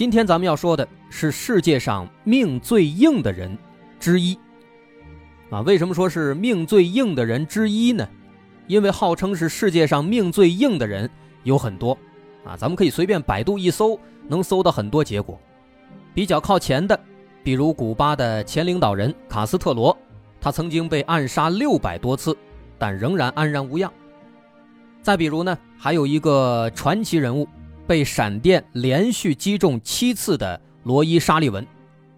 今天咱们要说的是世界上命最硬的人之一啊。为什么说是命最硬的人之一呢？因为号称是世界上命最硬的人有很多啊。咱们可以随便百度一搜，能搜到很多结果。比较靠前的，比如古巴的前领导人卡斯特罗，他曾经被暗杀六百多次，但仍然安然无恙。再比如呢，还有一个传奇人物。被闪电连续击中七次的罗伊·沙利文，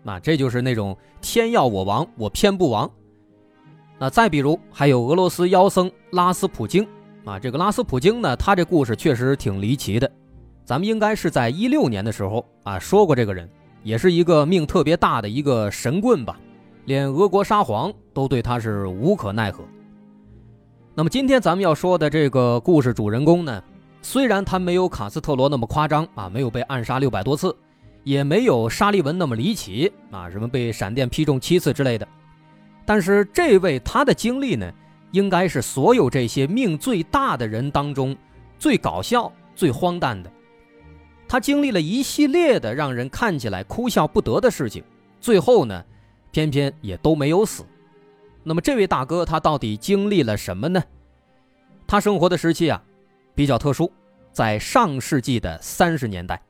那这就是那种天要我亡，我偏不亡。那再比如，还有俄罗斯妖僧拉斯普京啊，这个拉斯普京呢，他这故事确实挺离奇的。咱们应该是在一六年的时候啊说过这个人，也是一个命特别大的一个神棍吧，连俄国沙皇都对他是无可奈何。那么今天咱们要说的这个故事主人公呢？虽然他没有卡斯特罗那么夸张啊，没有被暗杀六百多次，也没有沙利文那么离奇啊，什么被闪电劈中七次之类的，但是这位他的经历呢，应该是所有这些命最大的人当中最搞笑、最荒诞的。他经历了一系列的让人看起来哭笑不得的事情，最后呢，偏偏也都没有死。那么这位大哥他到底经历了什么呢？他生活的时期啊。比较特殊，在上世纪的三十年代，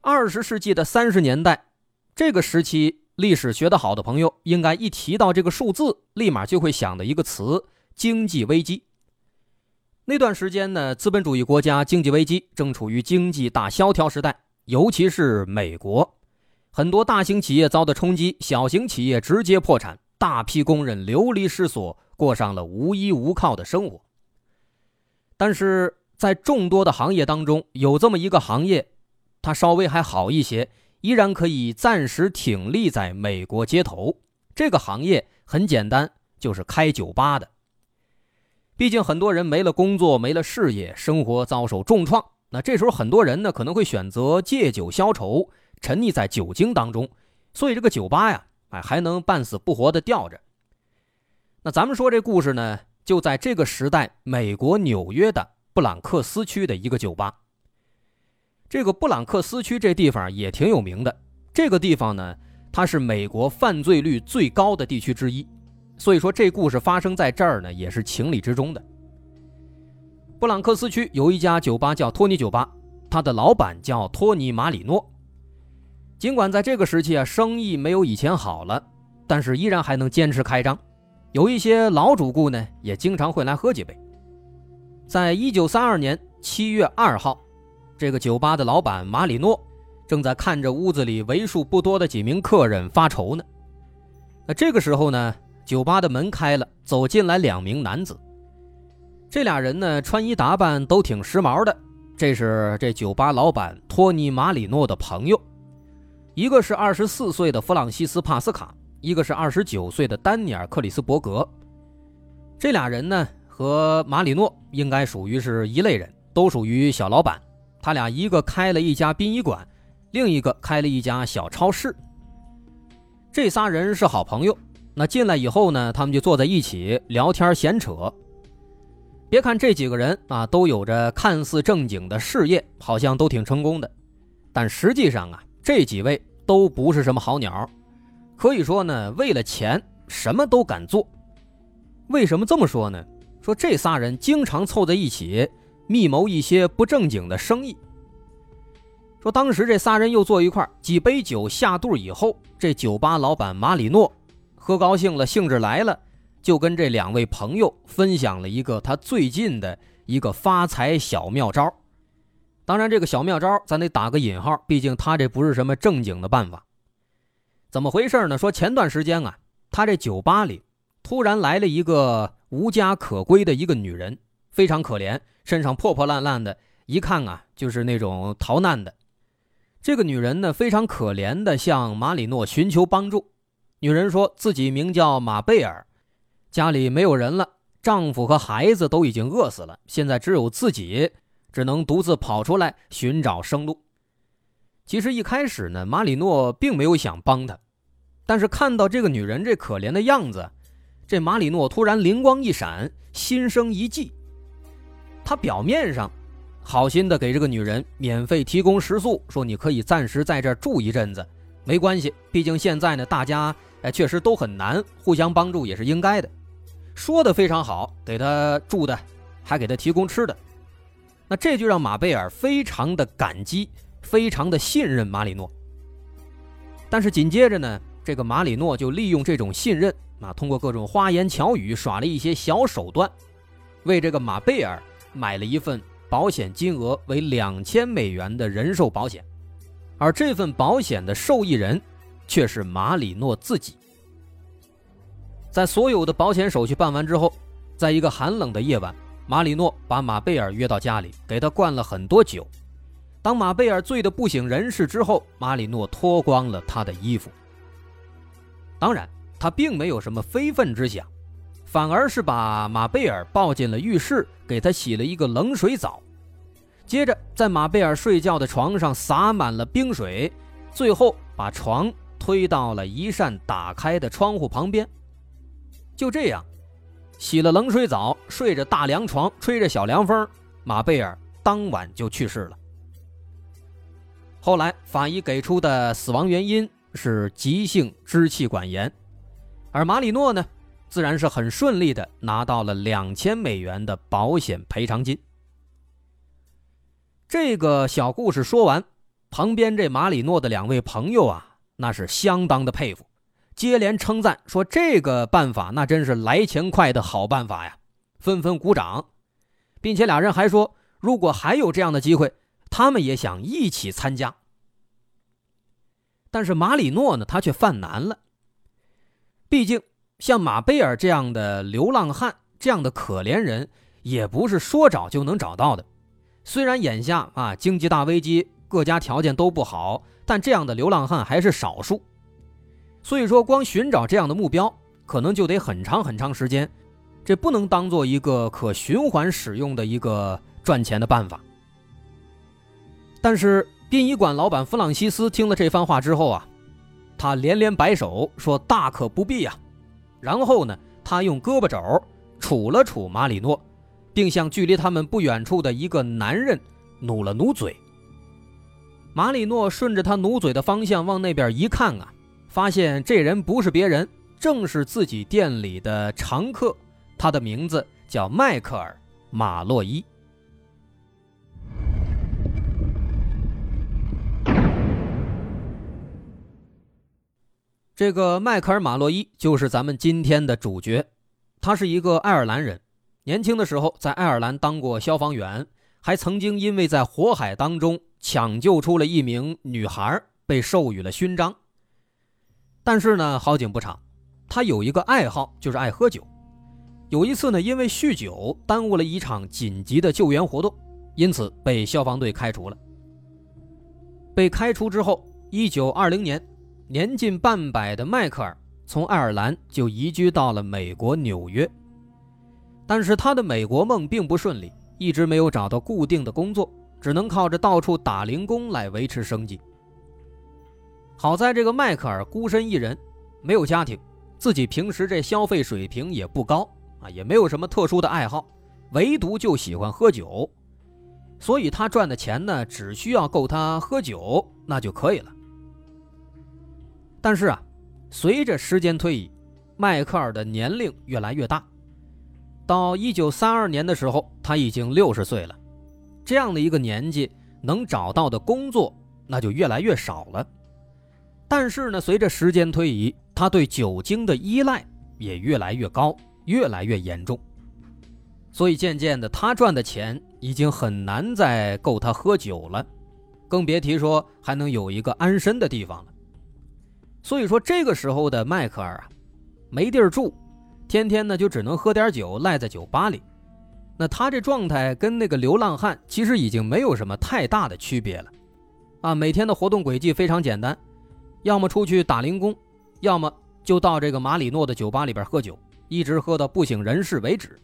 二十世纪的三十年代，这个时期历史学得好的朋友，应该一提到这个数字，立马就会想的一个词——经济危机。那段时间呢，资本主义国家经济危机正处于经济大萧条时代，尤其是美国，很多大型企业遭到冲击，小型企业直接破产，大批工人流离失所，过上了无依无靠的生活。但是在众多的行业当中，有这么一个行业，它稍微还好一些，依然可以暂时挺立在美国街头。这个行业很简单，就是开酒吧的。毕竟很多人没了工作，没了事业，生活遭受重创。那这时候很多人呢，可能会选择借酒消愁，沉溺在酒精当中。所以这个酒吧呀，哎，还能半死不活的吊着。那咱们说这故事呢？就在这个时代，美国纽约的布朗克斯区的一个酒吧。这个布朗克斯区这地方也挺有名的。这个地方呢，它是美国犯罪率最高的地区之一，所以说这故事发生在这儿呢，也是情理之中的。布朗克斯区有一家酒吧叫托尼酒吧，他的老板叫托尼马里诺。尽管在这个时期啊，生意没有以前好了，但是依然还能坚持开张。有一些老主顾呢，也经常会来喝几杯。在一九三二年七月二号，这个酒吧的老板马里诺正在看着屋子里为数不多的几名客人发愁呢。那这个时候呢，酒吧的门开了，走进来两名男子。这俩人呢，穿衣打扮都挺时髦的。这是这酒吧老板托尼·马里诺的朋友，一个是二十四岁的弗朗西斯·帕斯卡。一个是二十九岁的丹尼尔·克里斯伯格，这俩人呢和马里诺应该属于是一类人，都属于小老板。他俩一个开了一家殡仪馆，另一个开了一家小超市。这仨人是好朋友。那进来以后呢，他们就坐在一起聊天闲扯。别看这几个人啊都有着看似正经的事业，好像都挺成功的，但实际上啊，这几位都不是什么好鸟。可以说呢，为了钱什么都敢做。为什么这么说呢？说这仨人经常凑在一起密谋一些不正经的生意。说当时这仨人又坐一块几杯酒下肚以后，这酒吧老板马里诺喝高兴了，兴致来了，就跟这两位朋友分享了一个他最近的一个发财小妙招。当然，这个小妙招咱得打个引号，毕竟他这不是什么正经的办法。怎么回事呢？说前段时间啊，他这酒吧里突然来了一个无家可归的一个女人，非常可怜，身上破破烂烂的，一看啊就是那种逃难的。这个女人呢，非常可怜的向马里诺寻求帮助。女人说自己名叫马贝尔，家里没有人了，丈夫和孩子都已经饿死了，现在只有自己，只能独自跑出来寻找生路。其实一开始呢，马里诺并没有想帮她，但是看到这个女人这可怜的样子，这马里诺突然灵光一闪，心生一计。他表面上好心的给这个女人免费提供食宿，说你可以暂时在这住一阵子，没关系，毕竟现在呢，大家。哎，确实都很难，互相帮助也是应该的。说的非常好，给他住的，还给他提供吃的，那这就让马贝尔非常的感激，非常的信任马里诺。但是紧接着呢，这个马里诺就利用这种信任啊，通过各种花言巧语耍了一些小手段，为这个马贝尔买了一份保险金额为两千美元的人寿保险，而这份保险的受益人。却是马里诺自己。在所有的保险手续办完之后，在一个寒冷的夜晚，马里诺把马贝尔约到家里，给他灌了很多酒。当马贝尔醉得不省人事之后，马里诺脱光了他的衣服。当然，他并没有什么非分之想，反而是把马贝尔抱进了浴室，给他洗了一个冷水澡，接着在马贝尔睡觉的床上洒满了冰水，最后把床。推到了一扇打开的窗户旁边。就这样，洗了冷水澡，睡着大凉床，吹着小凉风，马贝尔当晚就去世了。后来法医给出的死亡原因是急性支气管炎，而马里诺呢，自然是很顺利的拿到了两千美元的保险赔偿金。这个小故事说完，旁边这马里诺的两位朋友啊。那是相当的佩服，接连称赞说：“这个办法那真是来钱快的好办法呀！”纷纷鼓掌，并且俩人还说：“如果还有这样的机会，他们也想一起参加。”但是马里诺呢，他却犯难了。毕竟像马贝尔这样的流浪汉，这样的可怜人，也不是说找就能找到的。虽然眼下啊，经济大危机，各家条件都不好。但这样的流浪汉还是少数，所以说光寻找这样的目标，可能就得很长很长时间，这不能当做一个可循环使用的一个赚钱的办法。但是殡仪馆老板弗朗西斯听了这番话之后啊，他连连摆手说：“大可不必呀。”然后呢，他用胳膊肘杵了杵马里诺，并向距离他们不远处的一个男人努了努嘴。马里诺顺着他努嘴的方向往那边一看啊，发现这人不是别人，正是自己店里的常客，他的名字叫迈克尔·马洛伊。这个迈克尔·马洛伊就是咱们今天的主角，他是一个爱尔兰人，年轻的时候在爱尔兰当过消防员，还曾经因为在火海当中。抢救出了一名女孩，被授予了勋章。但是呢，好景不长，他有一个爱好，就是爱喝酒。有一次呢，因为酗酒耽误了一场紧急的救援活动，因此被消防队开除了。被开除之后，一九二零年，年近半百的迈克尔从爱尔兰就移居到了美国纽约。但是他的美国梦并不顺利，一直没有找到固定的工作。只能靠着到处打零工来维持生计。好在这个迈克尔孤身一人，没有家庭，自己平时这消费水平也不高啊，也没有什么特殊的爱好，唯独就喜欢喝酒，所以他赚的钱呢，只需要够他喝酒那就可以了。但是啊，随着时间推移，迈克尔的年龄越来越大，到一九三二年的时候，他已经六十岁了。这样的一个年纪能找到的工作那就越来越少了，但是呢，随着时间推移，他对酒精的依赖也越来越高，越来越严重。所以渐渐的，他赚的钱已经很难再够他喝酒了，更别提说还能有一个安身的地方了。所以说，这个时候的迈克尔啊，没地儿住，天天呢就只能喝点酒，赖在酒吧里。那他这状态跟那个流浪汉其实已经没有什么太大的区别了，啊，每天的活动轨迹非常简单，要么出去打零工，要么就到这个马里诺的酒吧里边喝酒，一直喝到不省人事为止。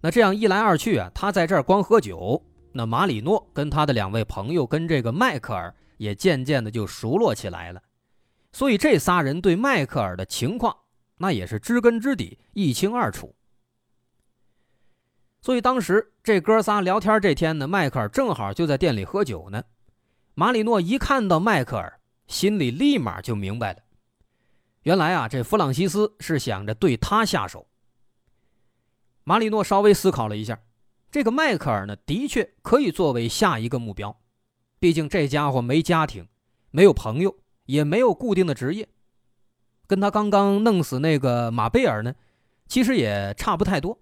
那这样一来二去啊，他在这儿光喝酒，那马里诺跟他的两位朋友跟这个迈克尔也渐渐的就熟络起来了，所以这仨人对迈克尔的情况那也是知根知底，一清二楚。所以当时这哥仨聊天这天呢，迈克尔正好就在店里喝酒呢。马里诺一看到迈克尔，心里立马就明白了，原来啊，这弗朗西斯是想着对他下手。马里诺稍微思考了一下，这个迈克尔呢，的确可以作为下一个目标，毕竟这家伙没家庭，没有朋友，也没有固定的职业，跟他刚刚弄死那个马贝尔呢，其实也差不太多。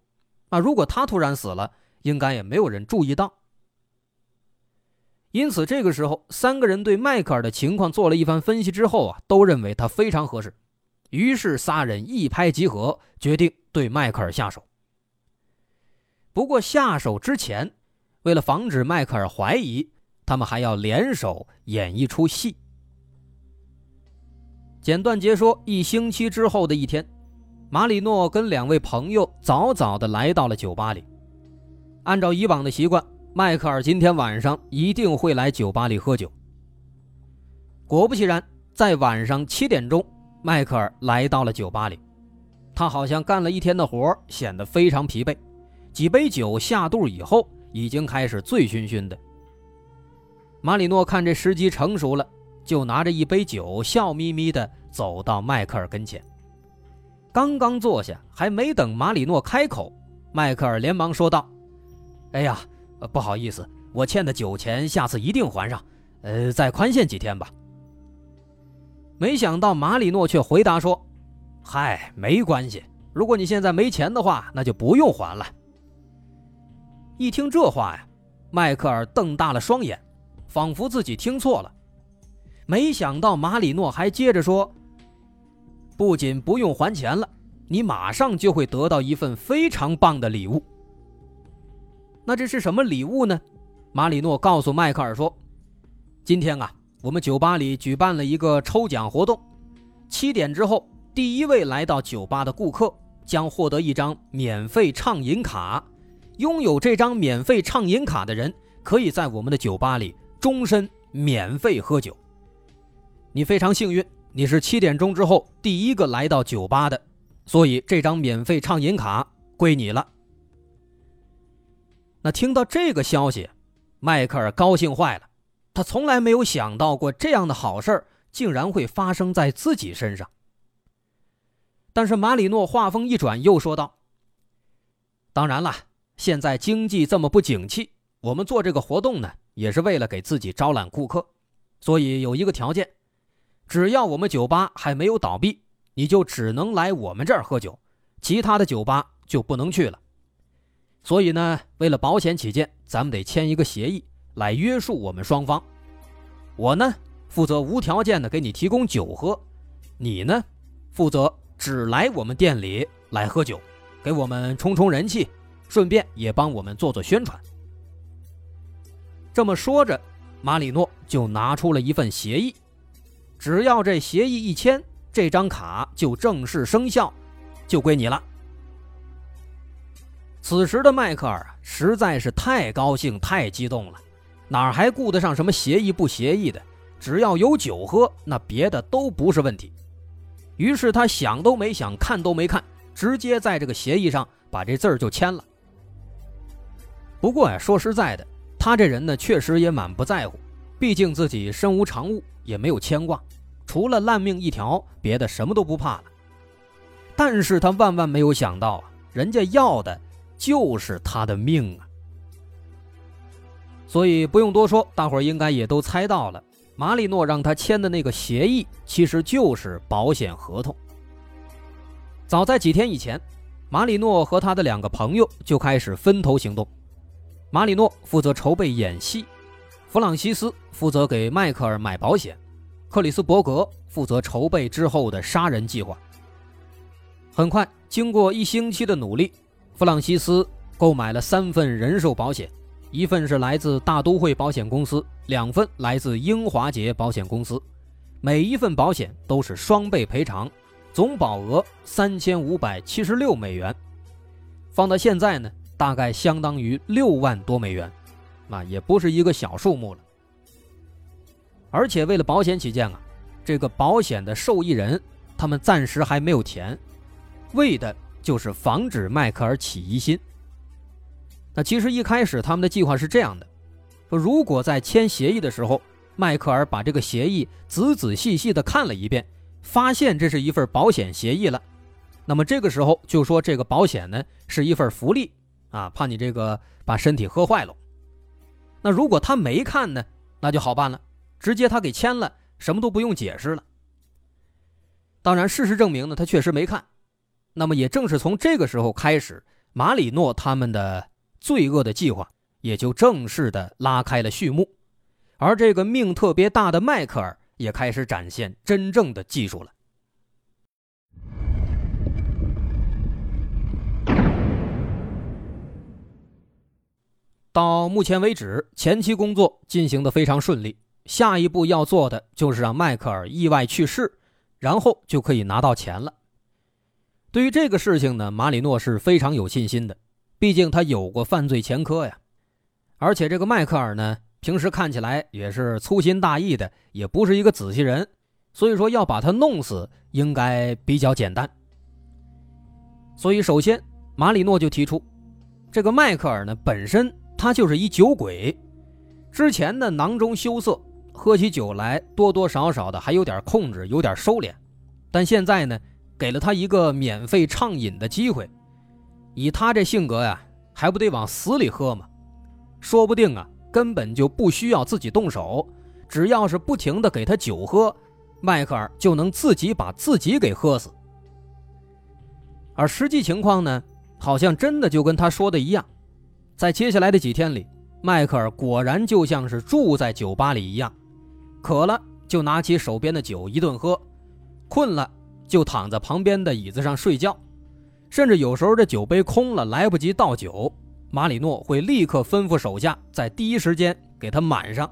啊，如果他突然死了，应该也没有人注意到。因此，这个时候，三个人对迈克尔的情况做了一番分析之后啊，都认为他非常合适，于是仨人一拍即合，决定对迈克尔下手。不过下手之前，为了防止迈克尔怀疑，他们还要联手演一出戏。简短截说，一星期之后的一天，马里诺跟两位朋友早早的来到了酒吧里，按照以往的习惯。迈克尔今天晚上一定会来酒吧里喝酒。果不其然，在晚上七点钟，迈克尔来到了酒吧里。他好像干了一天的活，显得非常疲惫。几杯酒下肚以后，已经开始醉醺醺的。马里诺看这时机成熟了，就拿着一杯酒，笑眯眯地走到迈克尔跟前。刚刚坐下，还没等马里诺开口，迈克尔连忙说道：“哎呀！”，不好意思，我欠的酒钱下次一定还上，呃，再宽限几天吧。没想到马里诺却回答说：“嗨，没关系，如果你现在没钱的话，那就不用还了。”一听这话呀，迈克尔瞪大了双眼，仿佛自己听错了。没想到马里诺还接着说：“不仅不用还钱了，你马上就会得到一份非常棒的礼物。”那这是什么礼物呢？马里诺告诉迈克尔说：“今天啊，我们酒吧里举办了一个抽奖活动，七点之后，第一位来到酒吧的顾客将获得一张免费畅饮卡。拥有这张免费畅饮卡的人，可以在我们的酒吧里终身免费喝酒。你非常幸运，你是七点钟之后第一个来到酒吧的，所以这张免费畅饮卡归你了。”那听到这个消息，迈克尔高兴坏了。他从来没有想到过这样的好事竟然会发生在自己身上。但是马里诺话锋一转，又说道：“当然了，现在经济这么不景气，我们做这个活动呢，也是为了给自己招揽顾客。所以有一个条件，只要我们酒吧还没有倒闭，你就只能来我们这儿喝酒，其他的酒吧就不能去了。”所以呢，为了保险起见，咱们得签一个协议来约束我们双方。我呢，负责无条件的给你提供酒喝，你呢，负责只来我们店里来喝酒，给我们充充人气，顺便也帮我们做做宣传。这么说着，马里诺就拿出了一份协议，只要这协议一签，这张卡就正式生效，就归你了。此时的迈克尔啊，实在是太高兴、太激动了，哪还顾得上什么协议不协议的？只要有酒喝，那别的都不是问题。于是他想都没想，看都没看，直接在这个协议上把这字儿就签了。不过呀，说实在的，他这人呢，确实也满不在乎，毕竟自己身无长物，也没有牵挂，除了烂命一条，别的什么都不怕了。但是他万万没有想到啊，人家要的。就是他的命啊！所以不用多说，大伙儿应该也都猜到了，马里诺让他签的那个协议，其实就是保险合同。早在几天以前，马里诺和他的两个朋友就开始分头行动。马里诺负责筹备演戏，弗朗西斯负责给迈克尔买保险，克里斯伯格负责筹备之后的杀人计划。很快，经过一星期的努力。弗朗西斯购买了三份人寿保险，一份是来自大都会保险公司，两份来自英华杰保险公司，每一份保险都是双倍赔偿，总保额三千五百七十六美元，放到现在呢，大概相当于六万多美元，啊，也不是一个小数目了。而且为了保险起见啊，这个保险的受益人他们暂时还没有填，为的就是防止迈克尔起疑心。那其实一开始他们的计划是这样的：说如果在签协议的时候，迈克尔把这个协议仔仔细细的看了一遍，发现这是一份保险协议了，那么这个时候就说这个保险呢是一份福利啊，怕你这个把身体喝坏了。那如果他没看呢，那就好办了。直接他给签了，什么都不用解释了。当然，事实证明呢，他确实没看。那么，也正是从这个时候开始，马里诺他们的罪恶的计划也就正式的拉开了序幕。而这个命特别大的迈克尔也开始展现真正的技术了。到目前为止，前期工作进行的非常顺利。下一步要做的就是让迈克尔意外去世，然后就可以拿到钱了。对于这个事情呢，马里诺是非常有信心的，毕竟他有过犯罪前科呀。而且这个迈克尔呢，平时看起来也是粗心大意的，也不是一个仔细人，所以说要把他弄死应该比较简单。所以首先，马里诺就提出，这个迈克尔呢本身他就是一酒鬼，之前呢囊中羞涩。喝起酒来，多多少少的还有点控制，有点收敛。但现在呢，给了他一个免费畅饮的机会。以他这性格呀，还不得往死里喝吗？说不定啊，根本就不需要自己动手，只要是不停的给他酒喝，迈克尔就能自己把自己给喝死。而实际情况呢，好像真的就跟他说的一样，在接下来的几天里，迈克尔果然就像是住在酒吧里一样。渴了就拿起手边的酒一顿喝，困了就躺在旁边的椅子上睡觉，甚至有时候这酒杯空了来不及倒酒，马里诺会立刻吩咐手下在第一时间给他满上。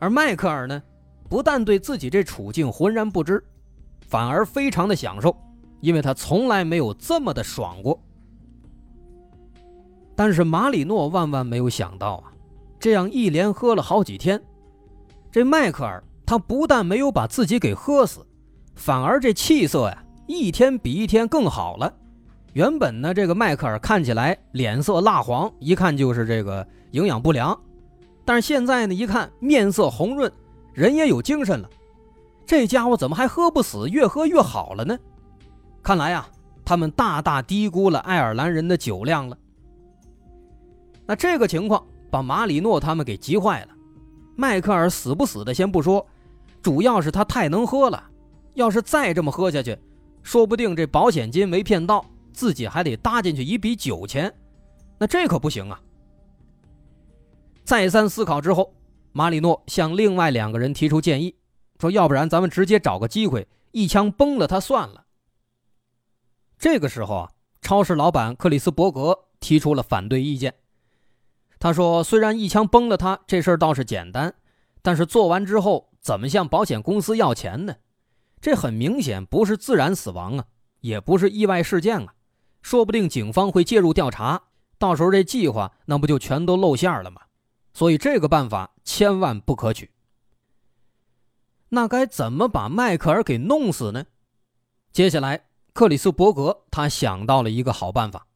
而迈克尔呢，不但对自己这处境浑然不知，反而非常的享受，因为他从来没有这么的爽过。但是马里诺万万没有想到啊，这样一连喝了好几天。这迈克尔他不但没有把自己给喝死，反而这气色呀一天比一天更好了。原本呢，这个迈克尔看起来脸色蜡黄，一看就是这个营养不良。但是现在呢，一看面色红润，人也有精神了。这家伙怎么还喝不死，越喝越好了呢？看来呀，他们大大低估了爱尔兰人的酒量了。那这个情况把马里诺他们给急坏了。迈克尔死不死的先不说，主要是他太能喝了。要是再这么喝下去，说不定这保险金没骗到，自己还得搭进去一笔酒钱，那这可不行啊！再三思考之后，马里诺向另外两个人提出建议，说：“要不然咱们直接找个机会，一枪崩了他算了。”这个时候啊，超市老板克里斯伯格提出了反对意见。他说：“虽然一枪崩了他，这事儿倒是简单，但是做完之后怎么向保险公司要钱呢？这很明显不是自然死亡啊，也不是意外事件啊，说不定警方会介入调查，到时候这计划那不就全都露馅了吗？所以这个办法千万不可取。那该怎么把迈克尔给弄死呢？接下来，克里斯伯格他想到了一个好办法，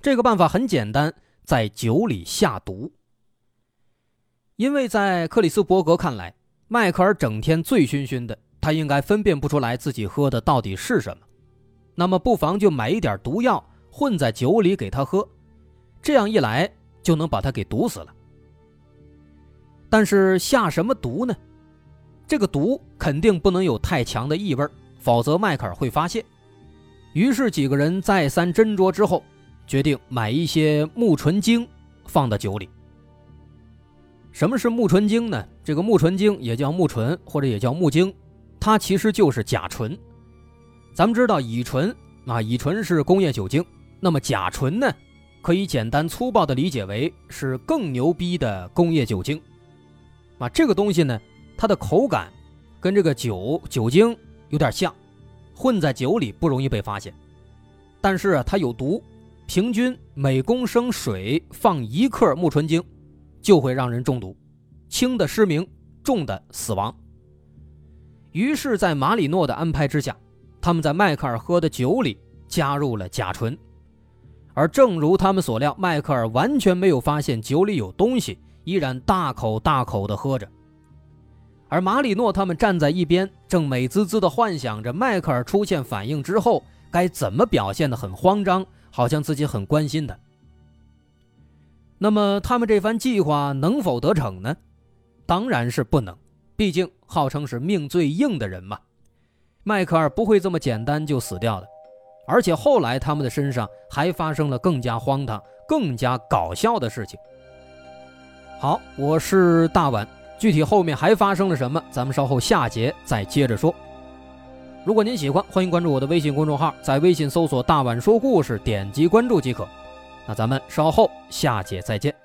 这个办法很简单。”在酒里下毒，因为在克里斯伯格看来，迈克尔整天醉醺醺的，他应该分辨不出来自己喝的到底是什么。那么，不妨就买一点毒药混在酒里给他喝，这样一来就能把他给毒死了。但是下什么毒呢？这个毒肯定不能有太强的异味，否则迈克尔会发现。于是几个人再三斟酌之后。决定买一些木醇精，放到酒里。什么是木醇精呢？这个木醇精也叫木醇，或者也叫木精，它其实就是甲醇。咱们知道乙醇啊，乙醇是工业酒精，那么甲醇呢，可以简单粗暴的理解为是更牛逼的工业酒精。啊，这个东西呢，它的口感跟这个酒酒精有点像，混在酒里不容易被发现，但是啊，它有毒，平均每公升水放一克木醇精，就会让人中毒，轻的失明，重的死亡。于是，在马里诺的安排之下，他们在迈克尔喝的酒里加入了甲醇。而正如他们所料，迈克尔完全没有发现酒里有东西，依然大口大口地喝着。而马里诺他们站在一边，正美滋滋地幻想着迈克尔出现反应之后该怎么表现得很慌张，好像自己很关心他。那么他们这番计划能否得逞呢？当然是不能，毕竟号称是命最硬的人嘛，迈克尔不会这么简单就死掉的。而且后来他们的身上还发生了更加荒唐、更加搞笑的事情。好，我是大碗，具体后面还发生了什么，咱们稍后下节再接着说。如果您喜欢，欢迎关注我的微信公众号，在微信搜索“大碗说故事”，点击关注即可。那咱们稍后下节再见。